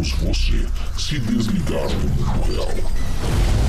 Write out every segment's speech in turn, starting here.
Você se desligar do mundo real.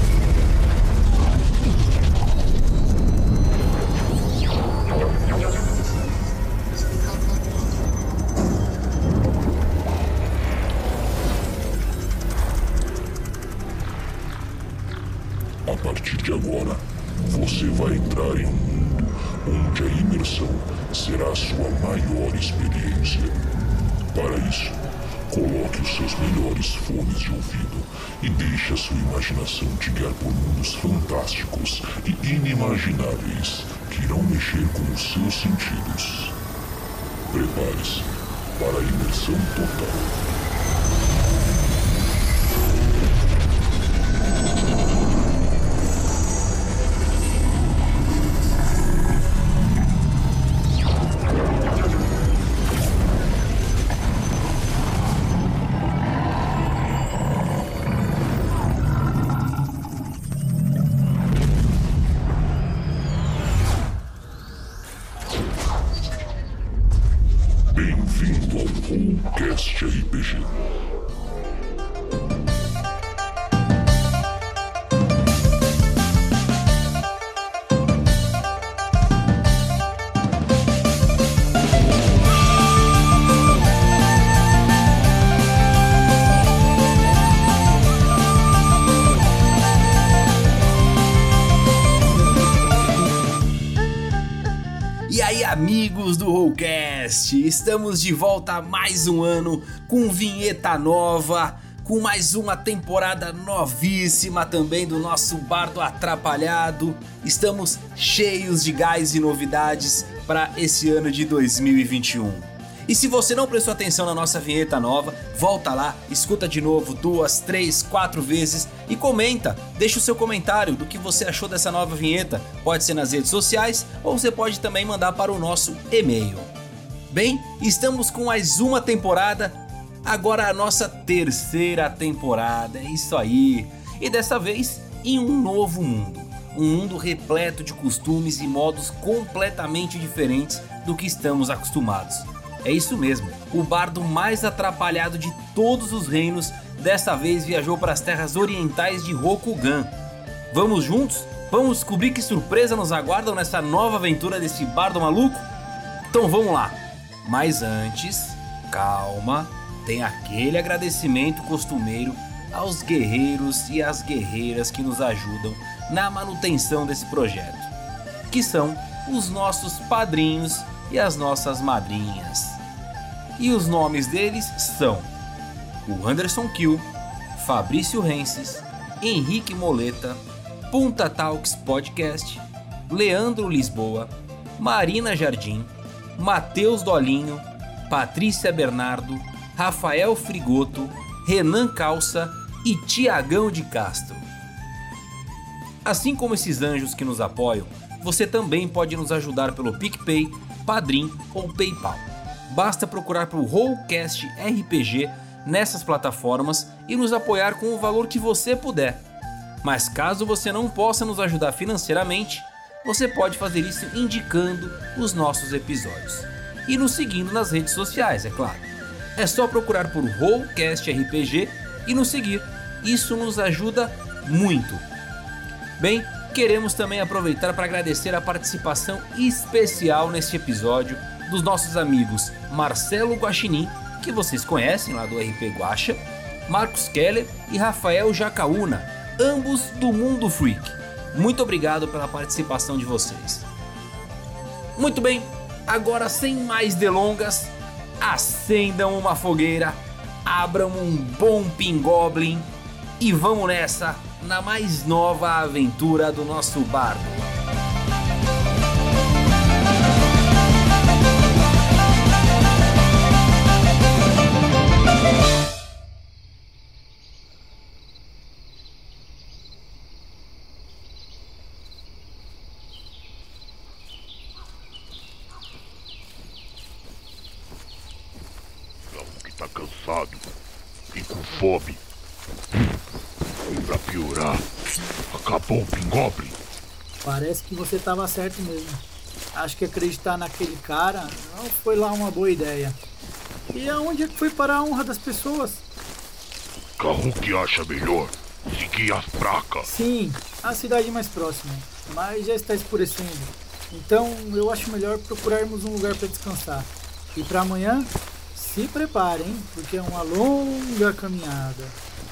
Estamos de volta a mais um ano com vinheta nova, com mais uma temporada novíssima também do nosso Bardo Atrapalhado. Estamos cheios de gás e novidades para esse ano de 2021. E se você não prestou atenção na nossa vinheta nova, volta lá, escuta de novo duas, três, quatro vezes e comenta. Deixa o seu comentário do que você achou dessa nova vinheta. Pode ser nas redes sociais ou você pode também mandar para o nosso e-mail. Bem, estamos com mais uma temporada, agora a nossa terceira temporada, é isso aí. E dessa vez em um novo mundo. Um mundo repleto de costumes e modos completamente diferentes do que estamos acostumados. É isso mesmo, o bardo mais atrapalhado de todos os reinos dessa vez viajou para as terras orientais de Rokugan. Vamos juntos? Vamos descobrir que surpresa nos aguardam nessa nova aventura desse bardo maluco? Então vamos lá! Mas antes, calma, tem aquele agradecimento costumeiro aos guerreiros e às guerreiras que nos ajudam na manutenção desse projeto, que são os nossos padrinhos e as nossas madrinhas. E os nomes deles são o Anderson Kill, Fabrício Renses, Henrique Moleta, Punta Talks Podcast, Leandro Lisboa, Marina Jardim, Matheus Dolinho, Patrícia Bernardo, Rafael Frigoto, Renan Calça e Tiagão de Castro. Assim como esses anjos que nos apoiam, você também pode nos ajudar pelo PicPay, Padrim ou PayPal. Basta procurar por Rollcast RPG nessas plataformas e nos apoiar com o valor que você puder. Mas caso você não possa nos ajudar financeiramente, você pode fazer isso indicando os nossos episódios e nos seguindo nas redes sociais, é claro. É só procurar por Rollcast RPG e nos seguir. Isso nos ajuda muito. Bem, queremos também aproveitar para agradecer a participação especial neste episódio dos nossos amigos Marcelo Guaxinim, que vocês conhecem lá do RP Guacha, Marcos Keller e Rafael Jacaúna, ambos do Mundo Freak. Muito obrigado pela participação de vocês. Muito bem, agora sem mais delongas, acendam uma fogueira, abram um bom pingoblin e vamos nessa na mais nova aventura do nosso bardo. Que você estava certo mesmo. Acho que acreditar naquele cara não foi lá uma boa ideia. E aonde é que foi para a honra das pessoas? que acha melhor seguir as placas. Sim, a cidade mais próxima, mas já está escurecendo. Então eu acho melhor procurarmos um lugar para descansar. E para amanhã, se preparem, porque é uma longa caminhada.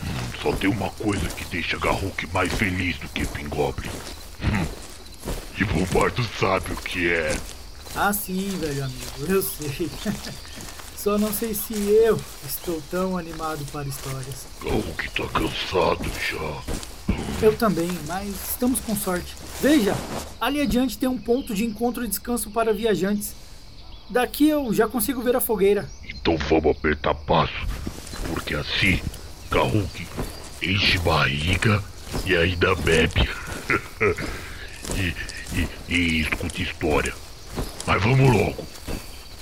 Hum, só tem uma coisa que deixa Garruk mais feliz do que Pingoblin. Hum. E Bombardo sabe o que é. Ah, sim, velho amigo, eu sei. Só não sei se eu estou tão animado para histórias. Garruk tá cansado já. Eu também, mas estamos com sorte. Veja, ali adiante tem um ponto de encontro e descanso para viajantes. Daqui eu já consigo ver a fogueira. Então vamos apertar passo, porque assim Garruk enche barriga e ainda bebe. e, e, e escuta história. Mas vamos logo.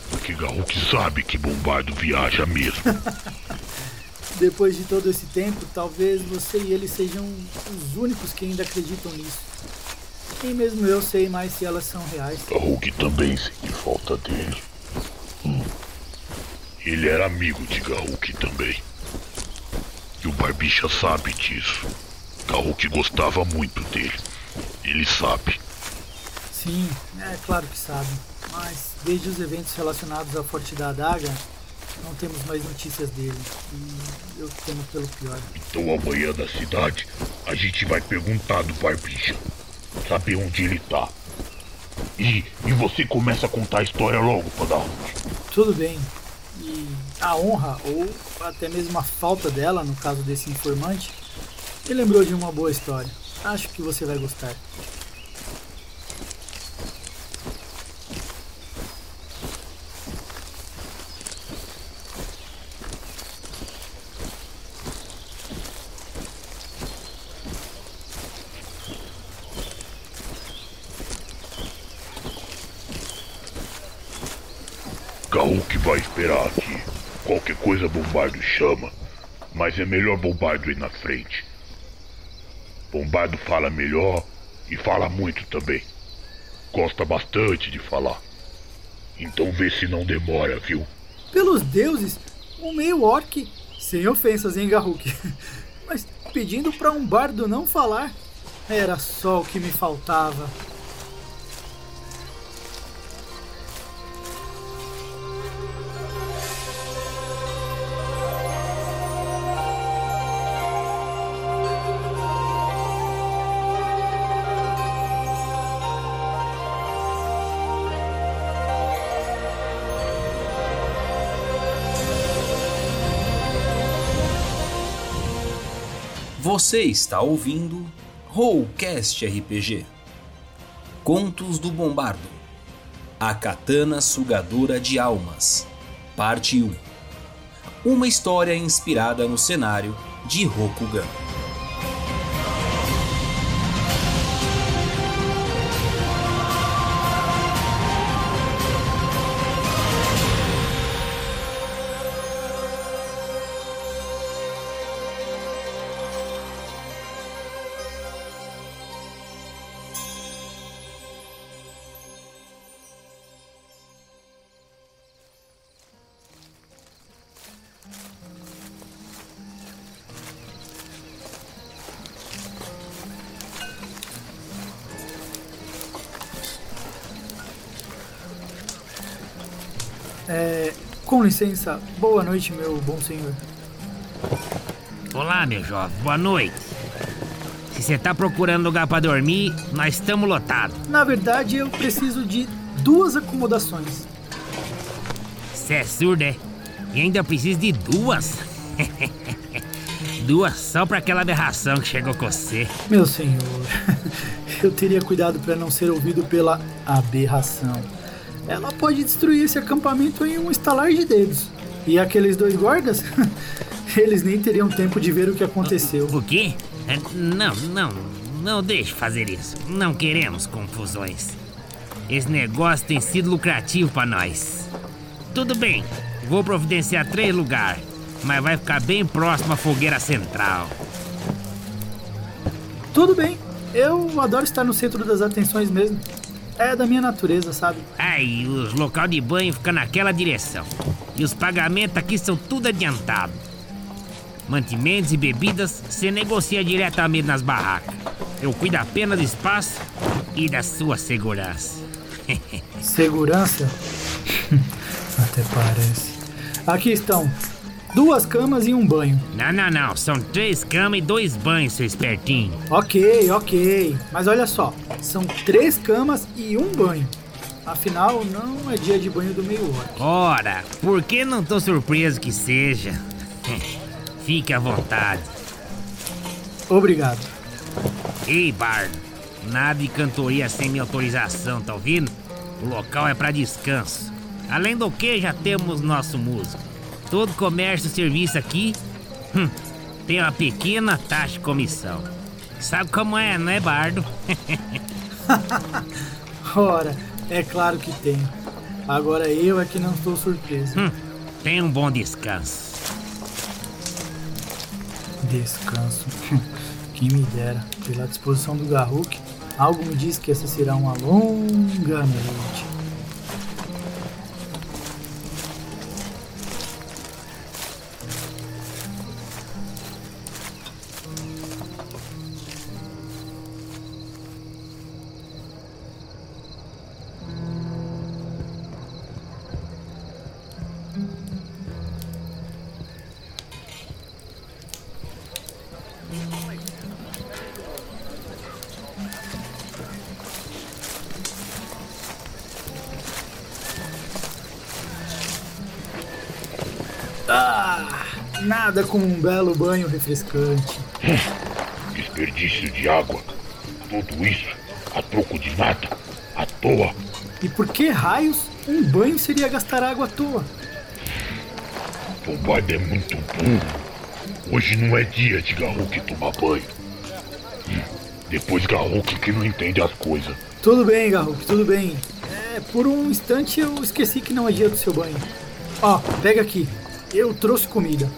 Porque Garruk sabe que Bombardo viaja mesmo. Depois de todo esse tempo, talvez você e ele sejam os únicos que ainda acreditam nisso. Nem mesmo eu sei mais se elas são reais. Garruk também sente falta dele. Hum. Ele era amigo de Garruk também. E o Barbicha sabe disso. Garruk gostava muito dele. Ele sabe. Sim, é claro que sabe. Mas desde os eventos relacionados à Forte da Adaga, não temos mais notícias dele. E eu temo pelo pior. Então amanhã na cidade a gente vai perguntar do Barbicha. Saber onde ele tá. E, e você começa a contar a história logo, Padawan. Tudo bem. E a honra, ou até mesmo a falta dela, no caso desse informante, me lembrou de uma boa história. Acho que você vai gostar. que vai esperar aqui. Qualquer coisa Bombardo chama, mas é melhor Bombardo ir na frente. Bombardo fala melhor e fala muito também. Gosta bastante de falar. Então vê se não demora, viu? Pelos deuses, um meio orc, sem ofensas, hein, Garruk? Mas pedindo para um bardo não falar, era só o que me faltava. Você está ouvindo Rollcast RPG Contos do Bombardo. A Katana Sugadora de Almas Parte 1 Uma história inspirada no cenário de Rokugan. Licença, boa noite, meu bom senhor. Olá, meu jovem, boa noite. Se você tá procurando lugar para dormir, nós estamos lotados. Na verdade, eu preciso de duas acomodações. Você é surdo, é? E ainda precisa de duas? duas só para aquela aberração que chegou com você. Meu senhor, eu teria cuidado para não ser ouvido pela aberração ela pode destruir esse acampamento em um estalar de dedos. E aqueles dois guardas, eles nem teriam tempo de ver o que aconteceu. O quê? É, não, não, não deixe fazer isso. Não queremos confusões. Esse negócio tem sido lucrativo para nós. Tudo bem, vou providenciar três lugares, mas vai ficar bem próximo à fogueira central. Tudo bem, eu adoro estar no centro das atenções mesmo. É da minha natureza, sabe? Aí, os local de banho fica naquela direção. E os pagamentos aqui são tudo adiantado. Mantimentos e bebidas você negocia diretamente nas barracas. Eu cuido apenas do espaço e da sua segurança. Segurança? Até parece. Aqui estão duas camas e um banho. Não, não, não. São três camas e dois banhos, seu espertinho. Ok, ok. Mas olha só, são três camas e um banho. Afinal, não é dia de banho do meio hora. Ora, por que não tô surpreso que seja? Fique à vontade. Obrigado. Ei, Bardo, nada de cantoria sem minha autorização, tá ouvindo? O local é para descanso. Além do que, já temos nosso músico. Todo comércio e serviço aqui hum, tem uma pequena taxa de comissão. Sabe como é, não é, Bardo? Ora, é claro que tem. Agora eu é que não estou surpreso. Hum, tenha um bom descanso. Descanso. Quem me dera. Pela disposição do Garruk, algo me diz que essa será uma longa noite. Nada como um belo banho refrescante. Desperdício de água. Tudo isso a troco de nada. À toa. E por que raios um banho seria gastar água à toa? O Bardo é muito burro. Hoje não é dia de Garruk tomar banho. Hum, Depois Garruk que não entende as coisas. Tudo bem, Garruk, tudo bem. É, por um instante eu esqueci que não é dia do seu banho. Ó, pega aqui. Eu trouxe comida.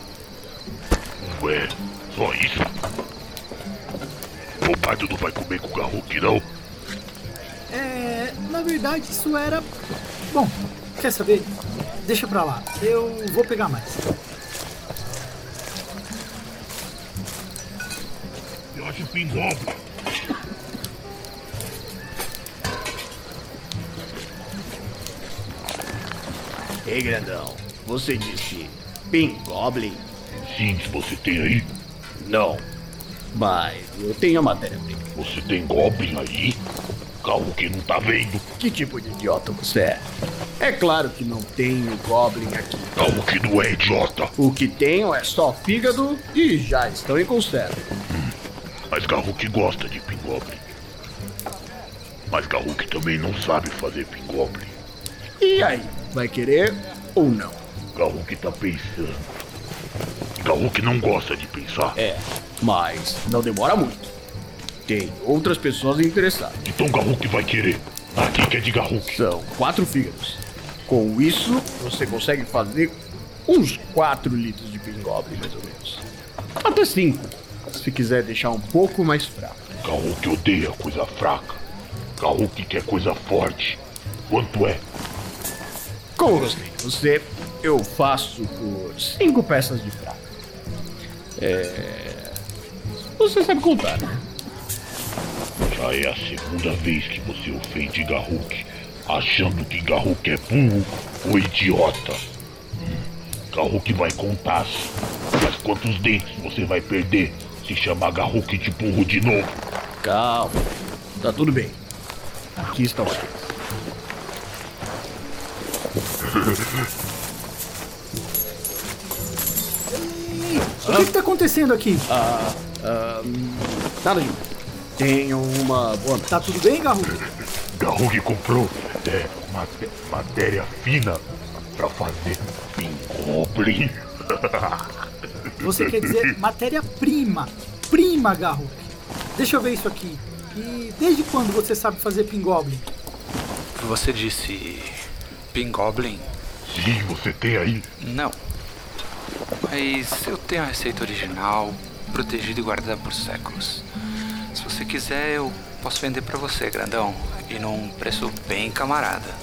Só isso? O Bardo não vai comer com o Garruk, não? É, na verdade isso era. Bom, quer saber? Deixa pra lá. Eu vou pegar mais. Eu acho pingobre. Ei, grandão, você disse Pin Goblin? Sim, se você tem aí. Não. Mas eu tenho a matéria-prima. Você tem Goblin aí? Garruk não tá vendo. Que tipo de idiota você é? É claro que não tenho Goblin aqui. Garruk não é idiota. O que tenho é só fígado e já estão em conserva. Mas Garruk gosta de Pingoblin. Mas Garruk também não sabe fazer Pingoblin. E aí, vai querer ou não? Garruk tá pensando. Garruk não gosta de pensar. É, mas não demora muito. Tem outras pessoas interessadas. Então Garruk vai querer. Aqui que é de Garruk. São quatro fígados. Com isso, você consegue fazer uns 4 litros de Pingoblin, mais ou menos. Até 5, se quiser deixar um pouco mais fraco. Garruk odeia coisa fraca. Garruk quer coisa forte. Quanto é? Como de você, eu faço por 5 peças de fraca. É. Você sabe contar, né? Já é a segunda vez que você ofende Garruk, achando que Garruk é burro ou idiota. Garruk vai contar, mas quantos dentes você vai perder se chamar Garruk de burro de novo? Calma, tá tudo bem. Aqui estão eles. O que, que tá acontecendo aqui? Ah, ah, nada de Tenham uma boa. Tá tudo bem, Garruk? Garruk comprou é, matéria fina pra fazer Pingoblin. Você quer dizer matéria-prima. Prima, Garruk. Deixa eu ver isso aqui. E desde quando você sabe fazer Pingoblin? Você disse. Pingoblin? Sim, você tem aí. Não. Mas eu tenho a receita original, protegida e guardada por séculos. Se você quiser, eu posso vender pra você, grandão. E num preço bem camarada.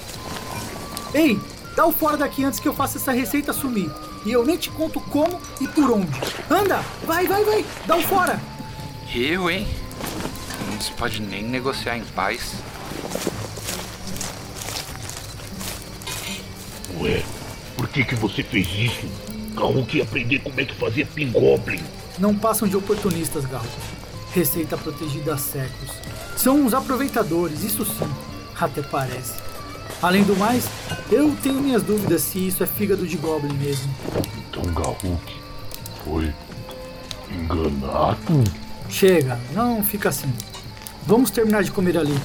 Ei, Dá o fora daqui antes que eu faça essa receita sumir. E eu nem te conto como e por onde. Anda! Vai, vai, vai! Dá o fora! Eu, hein? Não se pode nem negociar em paz. Ué, por que que você fez isso? Garruk ia aprender como é que fazia Pingoblin. Não passam de oportunistas, Garro. Receita protegida há séculos. São uns aproveitadores, isso sim. Até parece. Além do mais, eu tenho minhas dúvidas se isso é fígado de Goblin mesmo. Então Garruk foi enganado? Chega, não fica assim. Vamos terminar de comer ali.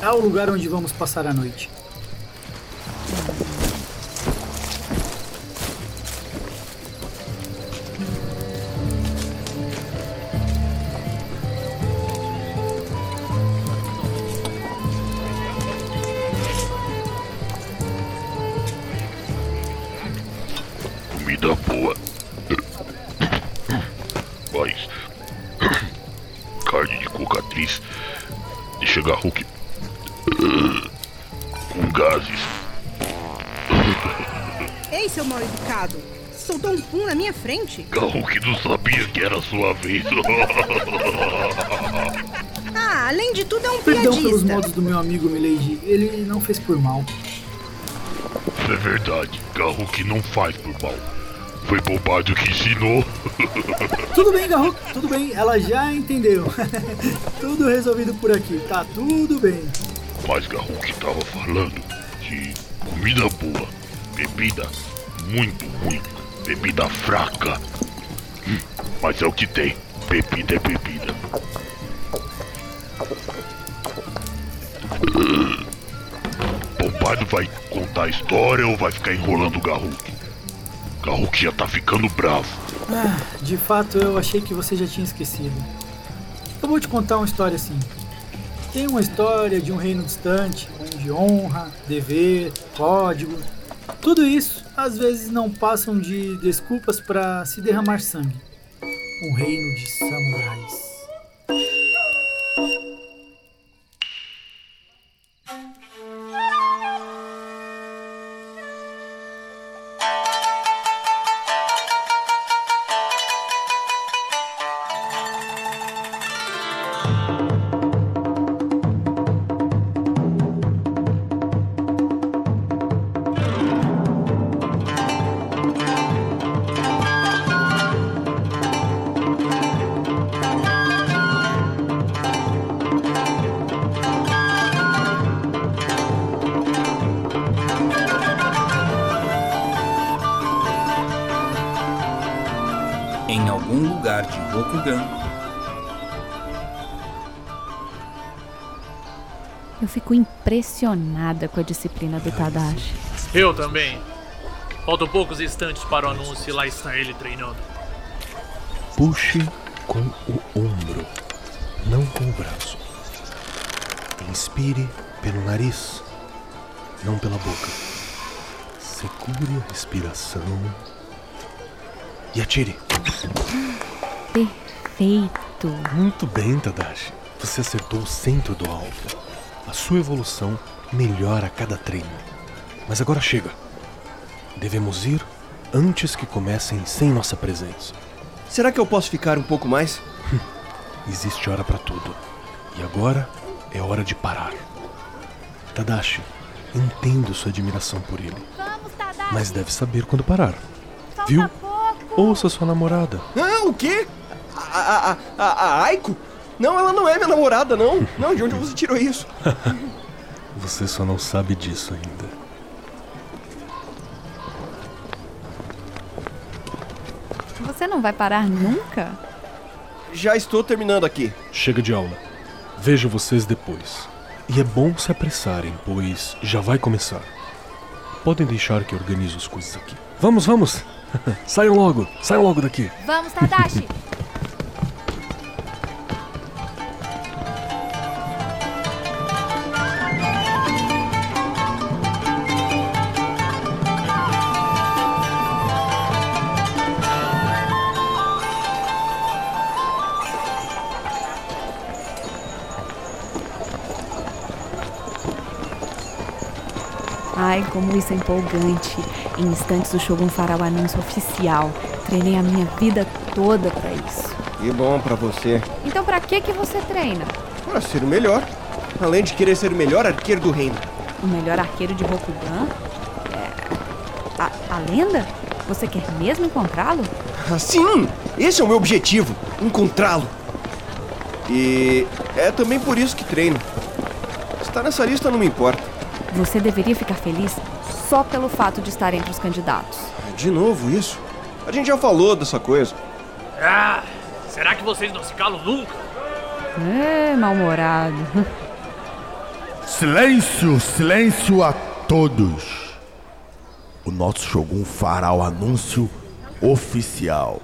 É o lugar onde vamos passar a noite. Mas. Carne de cocatriz. Deixa Garruk. Com gases. Ei, seu mal educado! Soltou um pum na minha frente? Garruk não sabia que era sua vez. Ah, além de tudo é um Perdão pelos piadista. modos do meu amigo Milady. Ele não fez por mal. é verdade. Garruk não faz por mal. Foi bobagem que ensinou. Tudo bem, Garro, tudo bem. Ela já entendeu. tudo resolvido por aqui. Tá tudo bem. Mas Garruk tava falando de comida boa, bebida muito ruim, bebida fraca. Hum, Mas é o que tem. Bebida é bebida. Bombardo vai contar a história ou vai ficar enrolando o Garruk? Garruk já tá ficando bravo. Ah, de fato, eu achei que você já tinha esquecido. Eu vou te contar uma história assim. Tem uma história de um reino distante, onde honra, dever, código, tudo isso às vezes não passam de desculpas para se derramar sangue. Um reino de samurais. Impressionada com a disciplina do Tadashi. Eu também. Faltam poucos instantes para o anúncio e lá está ele treinando. Puxe com o ombro, não com o braço. Inspire pelo nariz, não pela boca. Segure a respiração e atire. Perfeito. Muito bem, Tadashi. Você acertou o centro do alvo. A sua evolução melhora a cada treino. Mas agora chega. Devemos ir antes que comecem sem nossa presença. Será que eu posso ficar um pouco mais? Existe hora pra tudo. E agora é hora de parar. Tadashi, entendo sua admiração por ele, Vamos, Tadashi. mas deve saber quando parar. Viu? Ouça sua namorada. Ah, o quê? A, a, a, a Aiko? Não, ela não é minha namorada, não. Não, de onde você tirou isso? Você só não sabe disso ainda. Você não vai parar nunca? Já estou terminando aqui. Chega de aula. Vejo vocês depois. E é bom se apressarem, pois já vai começar. Podem deixar que eu organizo as coisas aqui. Vamos, vamos! saiam logo! Saiam logo daqui! Vamos, Tadashi. Como isso é empolgante. Em instantes o Shogun fará o anúncio oficial. Treinei a minha vida toda pra isso. Que bom pra você. Então pra que que você treina? Pra ser o melhor. Além de querer ser o melhor arqueiro do reino. O melhor arqueiro de Rokugan? É... A, a lenda? Você quer mesmo encontrá-lo? Ah, Sim! Esse é o meu objetivo. Encontrá-lo. E é também por isso que treino. Estar nessa lista não me importa. Você deveria ficar feliz só pelo fato de estar entre os candidatos. De novo isso? A gente já falou dessa coisa. Ah, será que vocês não se calam nunca? É, mal-humorado. Silêncio, silêncio a todos. O nosso Shogun fará o anúncio oficial.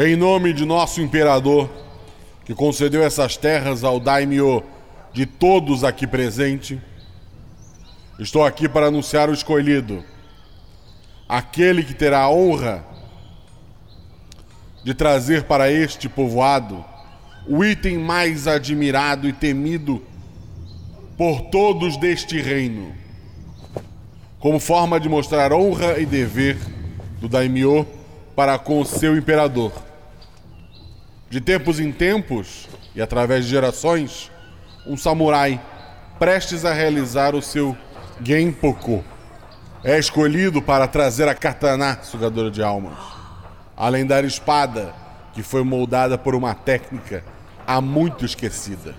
Em nome de nosso imperador, que concedeu essas terras ao daimyo de todos aqui presentes, estou aqui para anunciar o escolhido, aquele que terá a honra de trazer para este povoado o item mais admirado e temido por todos deste reino, como forma de mostrar honra e dever do daimyo para com seu imperador. De tempos em tempos e através de gerações, um samurai prestes a realizar o seu Genpoku é escolhido para trazer a katana sugadora de almas, a lendária espada que foi moldada por uma técnica há muito esquecida.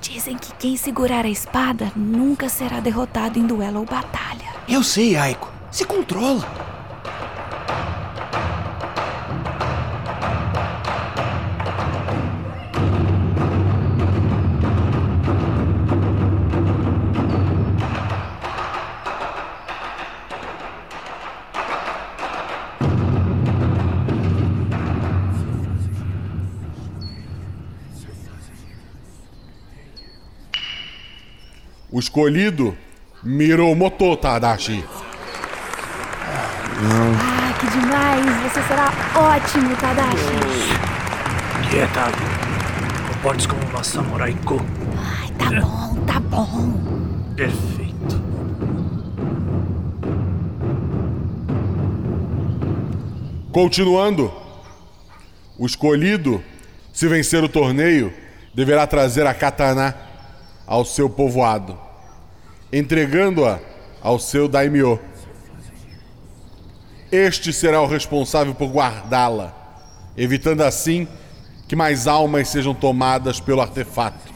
Dizem que quem segurar a espada nunca será derrotado em duelo ou batalha. Eu sei, Aiko. Se controla. Escolhido Miromoto Tadashi. Ah, que demais! Você será ótimo, Tadashi! Quieta. Comporte-se como uma samurai Ko. Ai, tá bom, tá bom. Perfeito. Continuando, o escolhido, se vencer o torneio, deverá trazer a katana ao seu povoado, entregando-a ao seu daimyo. Este será o responsável por guardá-la, evitando assim que mais almas sejam tomadas pelo artefato.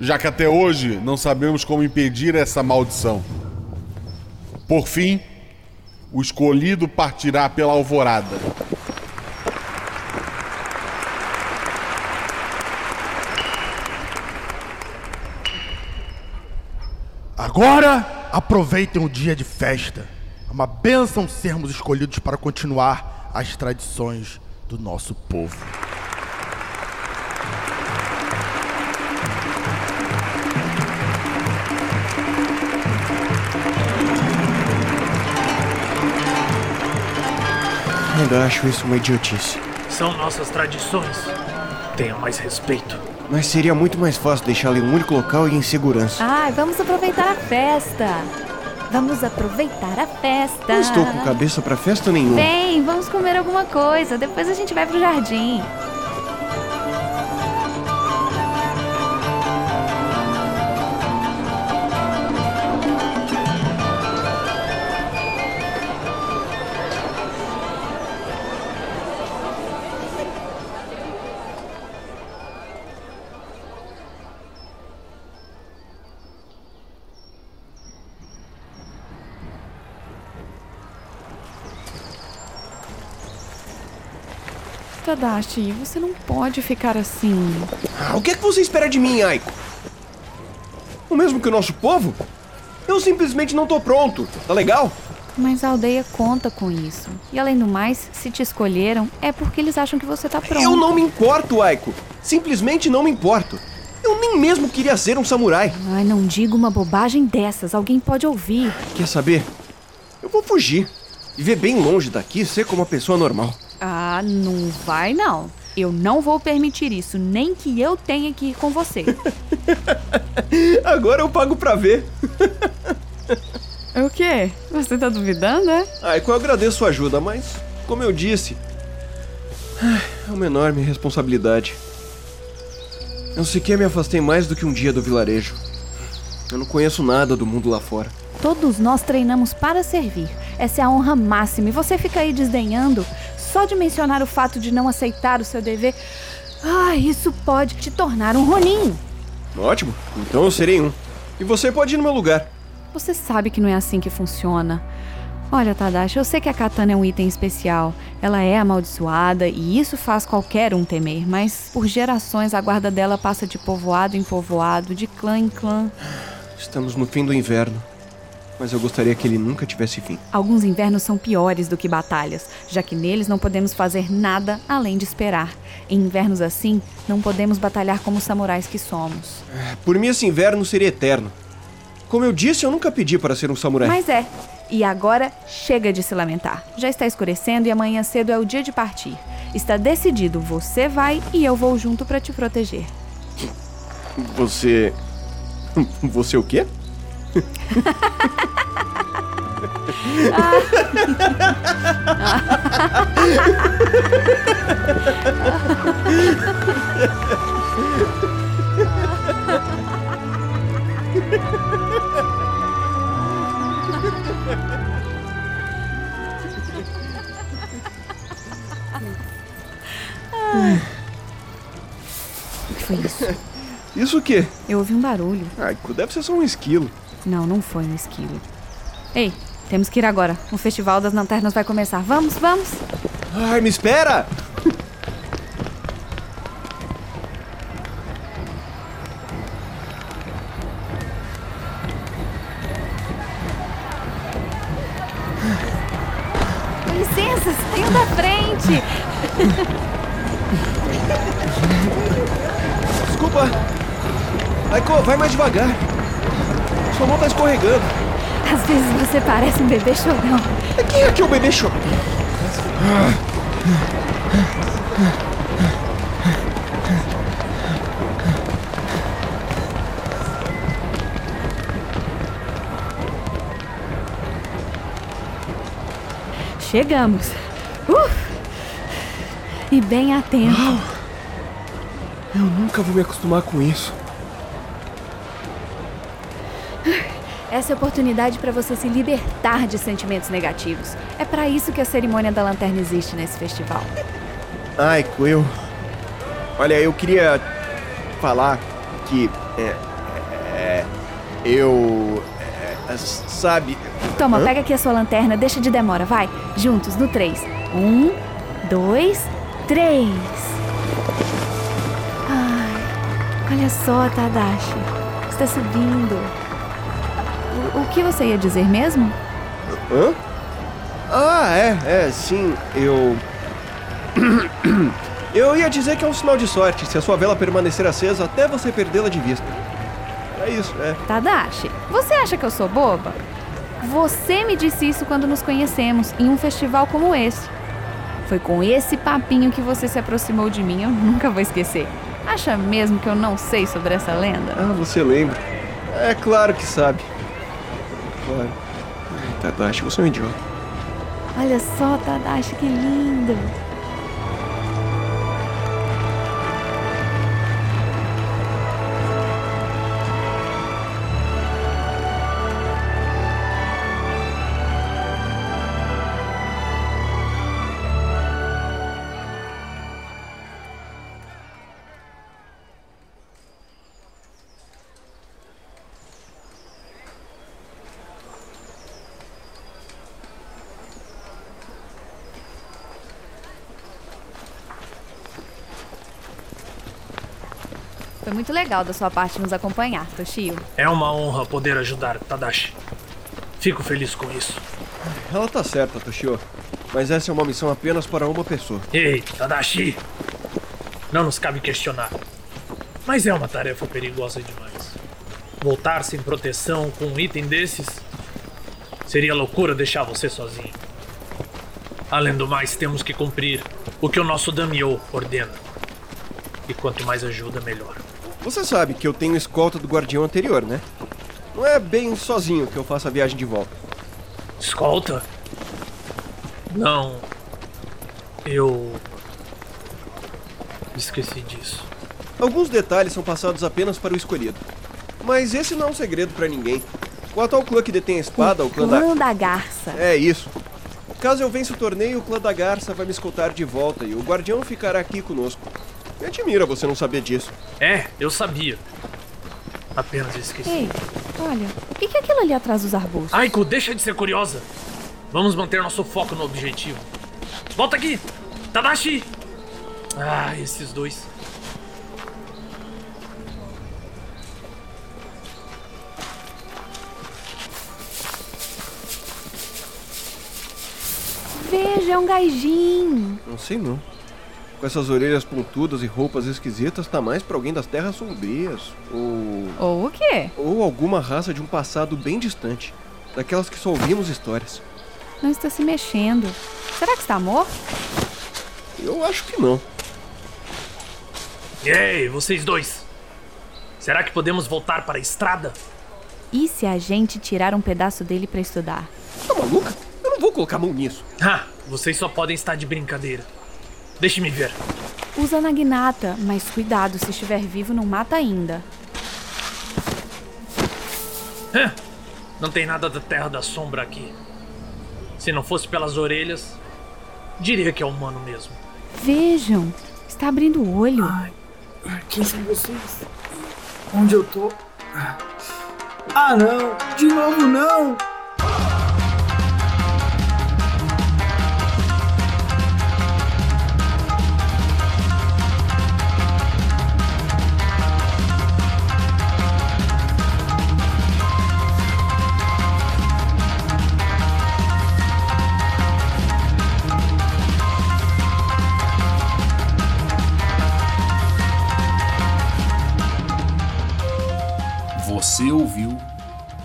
Já que até hoje não sabemos como impedir essa maldição. Por fim, o escolhido partirá pela alvorada. Agora aproveitem o dia de festa. É uma bênção sermos escolhidos para continuar as tradições do nosso povo. Ainda acho isso uma idiotice. São nossas tradições. Tenha mais respeito. Mas seria muito mais fácil deixá-la em um único local e em segurança. Ai, vamos aproveitar a festa. Vamos aproveitar a festa. Não estou com cabeça pra festa nenhuma. Vem, vamos comer alguma coisa. Depois a gente vai pro jardim. Tadashi, você não pode ficar assim. Ah, o que é que você espera de mim, Aiko? O mesmo que o nosso povo? Eu simplesmente não tô pronto, tá legal? Mas a aldeia conta com isso. E além do mais, se te escolheram, é porque eles acham que você tá pronto. Eu não me importo, Aiko. Simplesmente não me importo. Eu nem mesmo queria ser um samurai. Ai, não diga uma bobagem dessas. Alguém pode ouvir. Quer saber? Eu vou fugir. Viver bem longe daqui e ser como uma pessoa normal. Ah, não vai não. Eu não vou permitir isso, nem que eu tenha que ir com você. Agora eu pago pra ver. o quê? Você tá duvidando, é? Aiko, eu agradeço sua ajuda, mas, como eu disse, é uma enorme responsabilidade. Eu sequer me afastei mais do que um dia do vilarejo. Eu não conheço nada do mundo lá fora. Todos nós treinamos para servir. Essa é a honra máxima e você fica aí desdenhando. Só de mencionar o fato de não aceitar o seu dever, ah, isso pode te tornar um Ronin. Ótimo, então eu serei um. E você pode ir no meu lugar. Você sabe que não é assim que funciona. Olha, Tadashi, eu sei que a katana é um item especial. Ela é amaldiçoada e isso faz qualquer um temer, mas por gerações a guarda dela passa de povoado em povoado, de clã em clã. Estamos no fim do inverno mas eu gostaria que ele nunca tivesse fim. Alguns invernos são piores do que batalhas, já que neles não podemos fazer nada além de esperar. Em invernos assim, não podemos batalhar como samurais que somos. Por mim, esse inverno seria eterno. Como eu disse, eu nunca pedi para ser um samurai. Mas é. E agora, chega de se lamentar. Já está escurecendo e amanhã cedo é o dia de partir. Está decidido, você vai e eu vou junto para te proteger. Você. Você o quê? O que foi isso? Isso o quê? Eu ouvi um barulho. Ai, deve ser só um esquilo. Não, não foi um esquilo. Ei, temos que ir agora. O Festival das Lanternas vai começar. Vamos, vamos! Ai, me espera! Com licença, saiam da frente! Desculpa! Aiko, vai mais devagar! Sua mão tá escorregando. Às vezes você parece um bebê chorão. Quem é que é o bebê chorão? Chegamos. Uh! E bem a tempo. Eu nunca vou me acostumar com isso. Essa é a oportunidade para você se libertar de sentimentos negativos. É para isso que a cerimônia da lanterna existe nesse festival. Ai, eu. Olha, eu queria falar que. É, é, eu. É, sabe. Toma, Hã? pega aqui a sua lanterna, deixa de demora, vai. Juntos, no 3. Um, dois, três. Ai, olha só, Tadashi. Está subindo. O que você ia dizer mesmo? Hã? Ah, é, é, sim, eu. eu ia dizer que é um sinal de sorte se a sua vela permanecer acesa até você perdê-la de vista. É isso, é. Tadashi, você acha que eu sou boba? Você me disse isso quando nos conhecemos, em um festival como esse. Foi com esse papinho que você se aproximou de mim, eu nunca vou esquecer. Acha mesmo que eu não sei sobre essa lenda? Ah, você lembra? É claro que sabe. Claro. Tadashi, você é um idiota. Olha só, Tadashi, que lindo! Muito legal da sua parte nos acompanhar, Toshio. É uma honra poder ajudar, Tadashi. Fico feliz com isso. Ela tá certa, Toshio. Mas essa é uma missão apenas para uma pessoa. Ei, Tadashi! Não nos cabe questionar. Mas é uma tarefa perigosa demais. Voltar sem proteção com um item desses seria loucura deixar você sozinho. Além do mais, temos que cumprir o que o nosso Damio ordena. E quanto mais ajuda, melhor. Você sabe que eu tenho escolta do guardião anterior, né? Não é bem sozinho que eu faço a viagem de volta. Escolta? Não. Eu. Esqueci disso. Alguns detalhes são passados apenas para o escolhido. Mas esse não é um segredo para ninguém. O atual clã que detém a espada, o, clã, Clã da... da Garça. É isso. Caso eu vença o torneio, o clã da Garça vai me escoltar de volta e o guardião ficará aqui conosco. Me admira você não saber disso. É, eu sabia. Apenas esqueci. Ei, olha, o que é aquilo ali atrás dos arbustos? Aiko, deixa de ser curiosa. Vamos manter nosso foco no objetivo. Volta aqui! Tadashi! Ah, esses dois. Veja, é um gaijin. Não sei não. Com essas orelhas pontudas e roupas esquisitas, tá mais pra alguém das terras sombrias. Ou. Ou o quê? Ou alguma raça de um passado bem distante. Daquelas que só ouvimos histórias. Não está se mexendo. Será que está morto? Eu acho que não. Ei, vocês dois! Será que podemos voltar para a estrada? E se a gente tirar um pedaço dele para estudar? Tá maluca? Eu não vou colocar a mão nisso. Ah, vocês só podem estar de brincadeira. Deixe-me ver. Usa Naginata, mas cuidado, se estiver vivo, não mata ainda. Não tem nada da Terra da Sombra aqui. Se não fosse pelas orelhas, diria que é humano mesmo. Vejam, está abrindo o olho. Quem são vocês? Onde eu tô? Ah, não! De novo, não!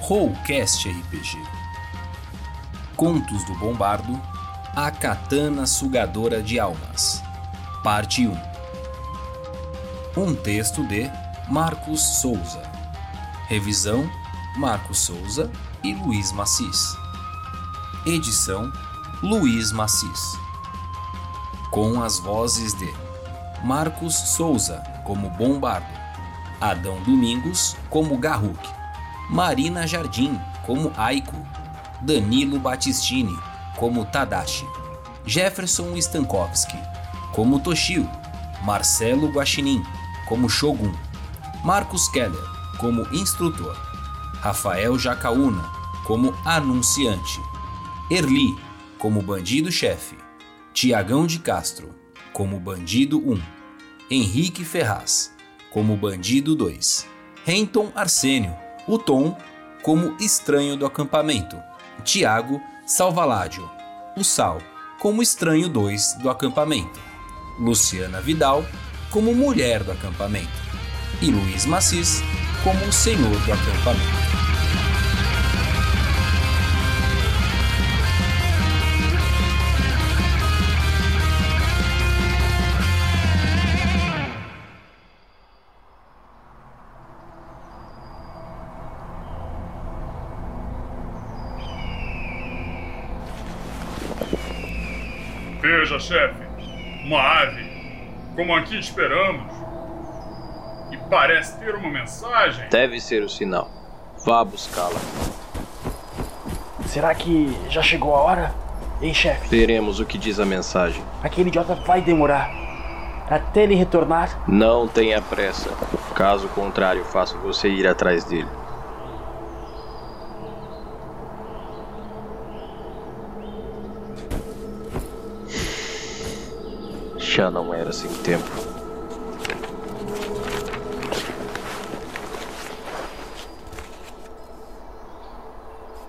Rollcast RPG. Contos do Bombardo, A Katana Sugadora de Almas, Parte 1. Um texto de Marcos Souza. Revisão: Marcos Souza e Luiz Macis. Edição: Luiz Macis. Com as vozes de Marcos Souza como Bombardo. Adão Domingos como Garruk, Marina Jardim como Aiko, Danilo Battistini como Tadashi, Jefferson Stankowski como Toshio, Marcelo Guaxinim como Shogun, Marcos Keller como Instrutor, Rafael Jacaúna como Anunciante, Erli como Bandido-Chefe, Tiagão de Castro como Bandido 1, Henrique Ferraz como Bandido 2. Renton Arsênio, o Tom, como Estranho do Acampamento. Tiago Salvaládio, o Sal, como Estranho 2 do Acampamento. Luciana Vidal, como Mulher do Acampamento. E Luiz Macis, como o Senhor do Acampamento. Como aqui esperamos. E parece ter uma mensagem. Deve ser o sinal. Vá buscá-la. Será que já chegou a hora? Hein, chefe? Veremos o que diz a mensagem. Aquele idiota vai demorar. Até ele retornar. Não tenha pressa. Caso contrário, faço você ir atrás dele. Já não era sem tempo.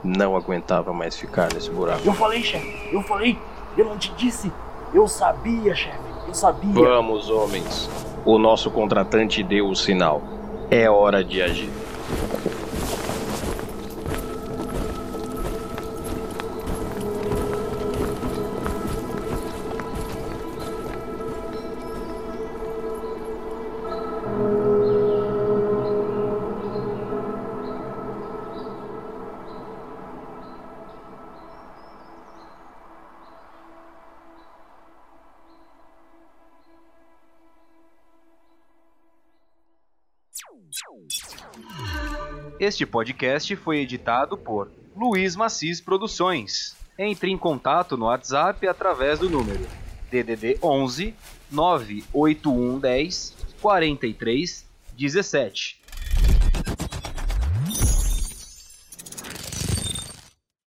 Não aguentava mais ficar nesse buraco. Eu falei, chefe. Eu falei. Eu não te disse. Eu sabia, chefe. Eu sabia. Vamos, homens. O nosso contratante deu o sinal. É hora de agir. Este podcast foi editado por Luiz Macis Produções. Entre em contato no WhatsApp através do número DDD 11 98110 43 17